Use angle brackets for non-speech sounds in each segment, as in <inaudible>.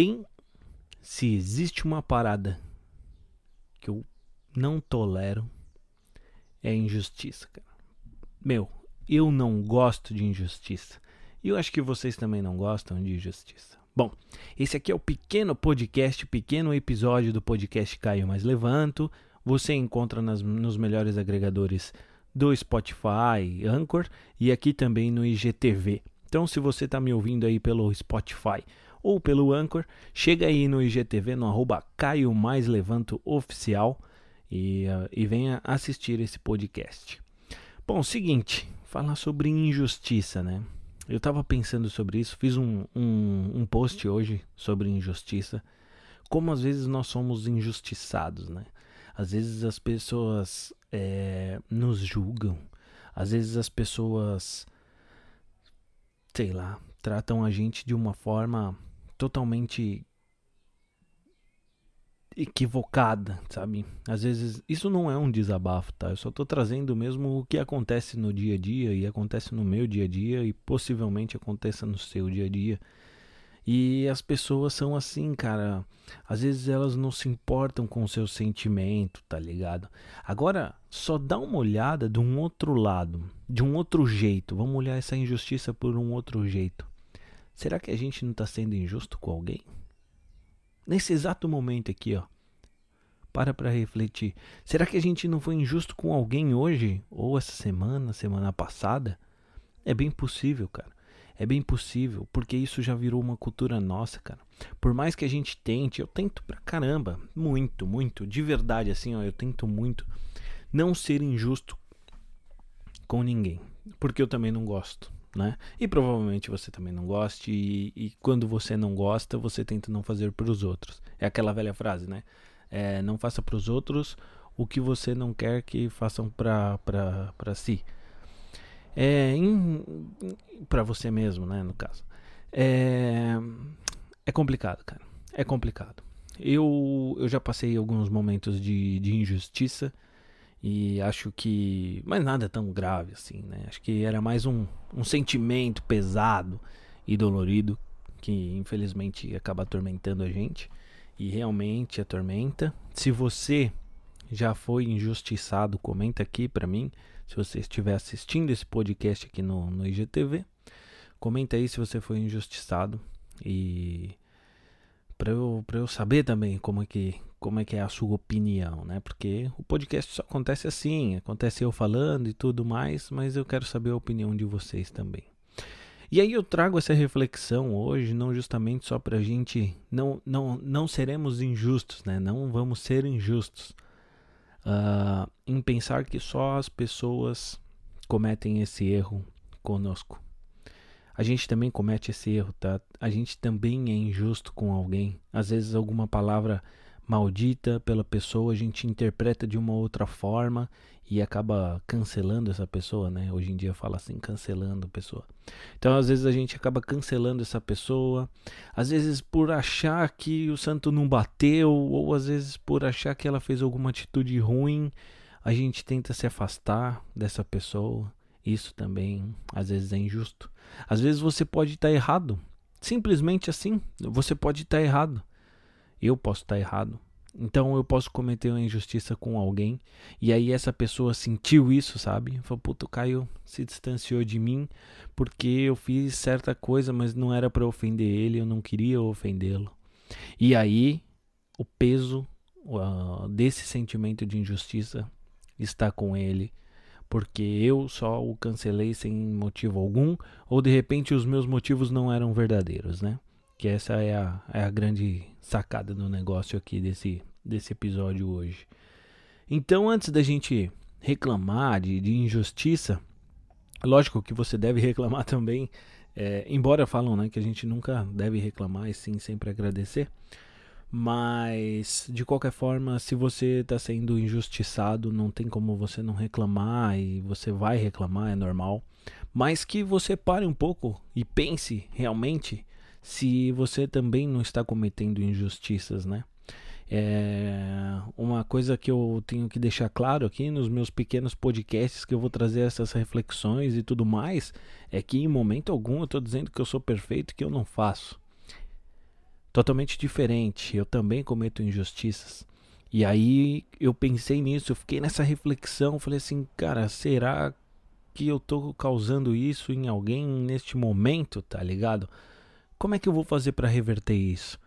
Tem, se existe uma parada que eu não tolero, é injustiça, cara. Meu, eu não gosto de injustiça. E eu acho que vocês também não gostam de injustiça. Bom, esse aqui é o pequeno podcast, pequeno episódio do podcast Caio Mais Levanto. Você encontra nas, nos melhores agregadores do Spotify, Anchor e aqui também no IGTV. Então, se você está me ouvindo aí pelo Spotify ou pelo Anchor, chega aí no IGTV no arroba Caio Mais Levanto Oficial e, uh, e venha assistir esse podcast. Bom, seguinte, falar sobre injustiça, né? Eu estava pensando sobre isso, fiz um, um, um post hoje sobre injustiça. Como às vezes nós somos injustiçados, né? Às vezes as pessoas é, nos julgam, às vezes as pessoas, sei lá, tratam a gente de uma forma totalmente equivocada, sabe? Às vezes isso não é um desabafo, tá? Eu só tô trazendo mesmo o que acontece no dia a dia e acontece no meu dia a dia e possivelmente aconteça no seu dia a dia. E as pessoas são assim, cara. Às vezes elas não se importam com o seu sentimento, tá ligado? Agora, só dá uma olhada de um outro lado, de um outro jeito. Vamos olhar essa injustiça por um outro jeito. Será que a gente não tá sendo injusto com alguém? Nesse exato momento aqui, ó. Para para refletir. Será que a gente não foi injusto com alguém hoje? Ou essa semana, semana passada? É bem possível, cara. É bem possível, porque isso já virou uma cultura nossa, cara. Por mais que a gente tente, eu tento pra caramba, muito, muito, de verdade, assim, ó, eu tento muito não ser injusto com ninguém, porque eu também não gosto, né? E provavelmente você também não goste, e, e quando você não gosta, você tenta não fazer para os outros. É aquela velha frase, né? É, não faça para os outros o que você não quer que façam para si é, para você mesmo, né, no caso. É, é complicado, cara. É complicado. Eu, eu já passei alguns momentos de, de injustiça e acho que. Mas nada tão grave assim, né? Acho que era mais um, um sentimento pesado e dolorido que infelizmente acaba atormentando a gente e realmente atormenta. Se você já foi injustiçado, comenta aqui para mim se você estiver assistindo esse podcast aqui no, no IGTV, comenta aí se você foi injustiçado e para eu, eu saber também como é, que, como é que é a sua opinião, né? Porque o podcast só acontece assim, acontece eu falando e tudo mais, mas eu quero saber a opinião de vocês também. E aí eu trago essa reflexão hoje, não justamente só para a gente, não, não, não seremos injustos, né? Não vamos ser injustos uh, em pensar que só as pessoas cometem esse erro conosco. A gente também comete esse erro, tá? A gente também é injusto com alguém. Às vezes alguma palavra maldita pela pessoa a gente interpreta de uma outra forma e acaba cancelando essa pessoa, né? Hoje em dia fala assim, cancelando a pessoa. Então, às vezes a gente acaba cancelando essa pessoa, às vezes por achar que o santo não bateu, ou às vezes por achar que ela fez alguma atitude ruim, a gente tenta se afastar dessa pessoa. Isso também às vezes é injusto. Às vezes você pode estar errado, simplesmente assim, você pode estar errado. Eu posso estar errado. Então eu posso cometer uma injustiça com alguém e aí essa pessoa sentiu isso, sabe? Falou, puto, o Caio se distanciou de mim porque eu fiz certa coisa, mas não era para ofender ele, eu não queria ofendê-lo. E aí o peso uh, desse sentimento de injustiça está com ele, porque eu só o cancelei sem motivo algum, ou de repente os meus motivos não eram verdadeiros, né? Que essa é a, é a grande sacada do negócio aqui desse, desse episódio hoje. Então, antes da gente reclamar de, de injustiça, lógico que você deve <laughs> reclamar também, é, embora falam né, que a gente nunca deve reclamar e sim sempre agradecer. Mas de qualquer forma, se você está sendo injustiçado, não tem como você não reclamar e você vai reclamar, é normal. Mas que você pare um pouco e pense realmente se você também não está cometendo injustiças, né? É uma coisa que eu tenho que deixar claro aqui nos meus pequenos podcasts que eu vou trazer essas reflexões e tudo mais é que em momento algum eu estou dizendo que eu sou perfeito que eu não faço. Totalmente diferente. Eu também cometo injustiças. E aí eu pensei nisso, eu fiquei nessa reflexão, falei assim, cara, será que eu tô causando isso em alguém neste momento, tá ligado? Como é que eu vou fazer para reverter isso?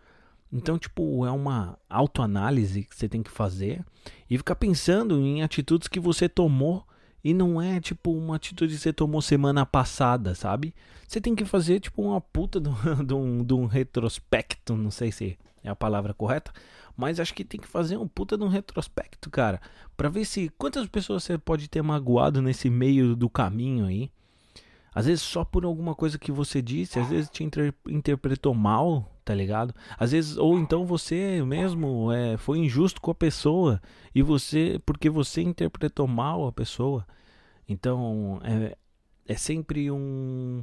Então, tipo, é uma autoanálise que você tem que fazer e ficar pensando em atitudes que você tomou e não é tipo uma atitude que você tomou semana passada, sabe? Você tem que fazer tipo uma puta <laughs> de um, de um retrospecto, não sei se é a palavra correta, mas acho que tem que fazer um puta de um retrospecto, cara, para ver se quantas pessoas você pode ter magoado nesse meio do caminho aí. Às vezes só por alguma coisa que você disse, às vezes te inter interpretou mal, tá ligado? Às vezes ou então você mesmo é, foi injusto com a pessoa e você porque você interpretou mal a pessoa. Então é, é sempre um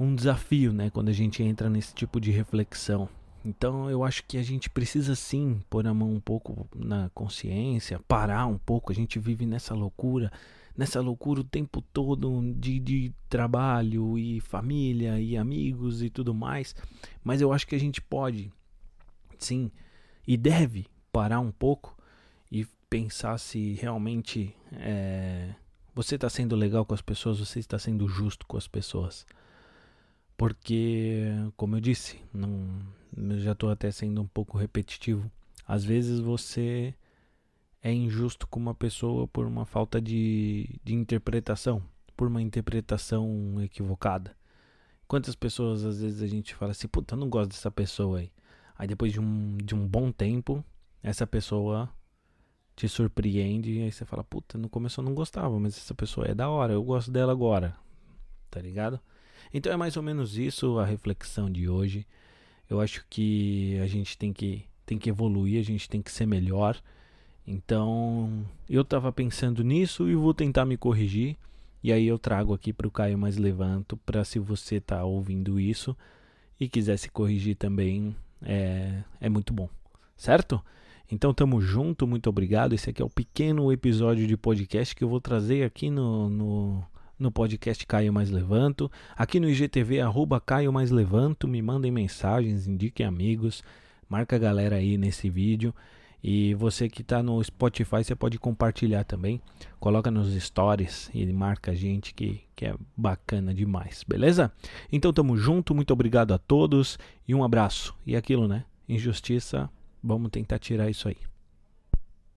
um desafio, né, quando a gente entra nesse tipo de reflexão. Então eu acho que a gente precisa sim pôr a mão um pouco na consciência, parar um pouco. A gente vive nessa loucura, nessa loucura o tempo todo de, de trabalho e família e amigos e tudo mais. Mas eu acho que a gente pode sim e deve parar um pouco e pensar se realmente é, você está sendo legal com as pessoas, você está sendo justo com as pessoas. Porque, como eu disse, não, eu já estou até sendo um pouco repetitivo. Às vezes você é injusto com uma pessoa por uma falta de, de interpretação, por uma interpretação equivocada. Quantas pessoas às vezes a gente fala assim, puta, eu não gosto dessa pessoa aí. Aí depois de um, de um bom tempo, essa pessoa te surpreende e aí você fala, puta, no começo eu não gostava, mas essa pessoa é da hora, eu gosto dela agora. Tá ligado? Então é mais ou menos isso a reflexão de hoje. Eu acho que a gente tem que, tem que evoluir, a gente tem que ser melhor. Então eu estava pensando nisso e vou tentar me corrigir. E aí eu trago aqui para o Caio Mais Levanto para se você está ouvindo isso e quiser se corrigir também, é, é muito bom, certo? Então tamo junto, muito obrigado. Esse aqui é o pequeno episódio de podcast que eu vou trazer aqui no, no no podcast Caio Mais Levanto, aqui no IGTV, arroba Caio Mais Levanto, me mandem mensagens, indiquem amigos, marca a galera aí nesse vídeo. E você que está no Spotify, você pode compartilhar também. Coloca nos stories e marca a gente que, que é bacana demais, beleza? Então tamo junto, muito obrigado a todos e um abraço. E aquilo, né? Injustiça, vamos tentar tirar isso aí.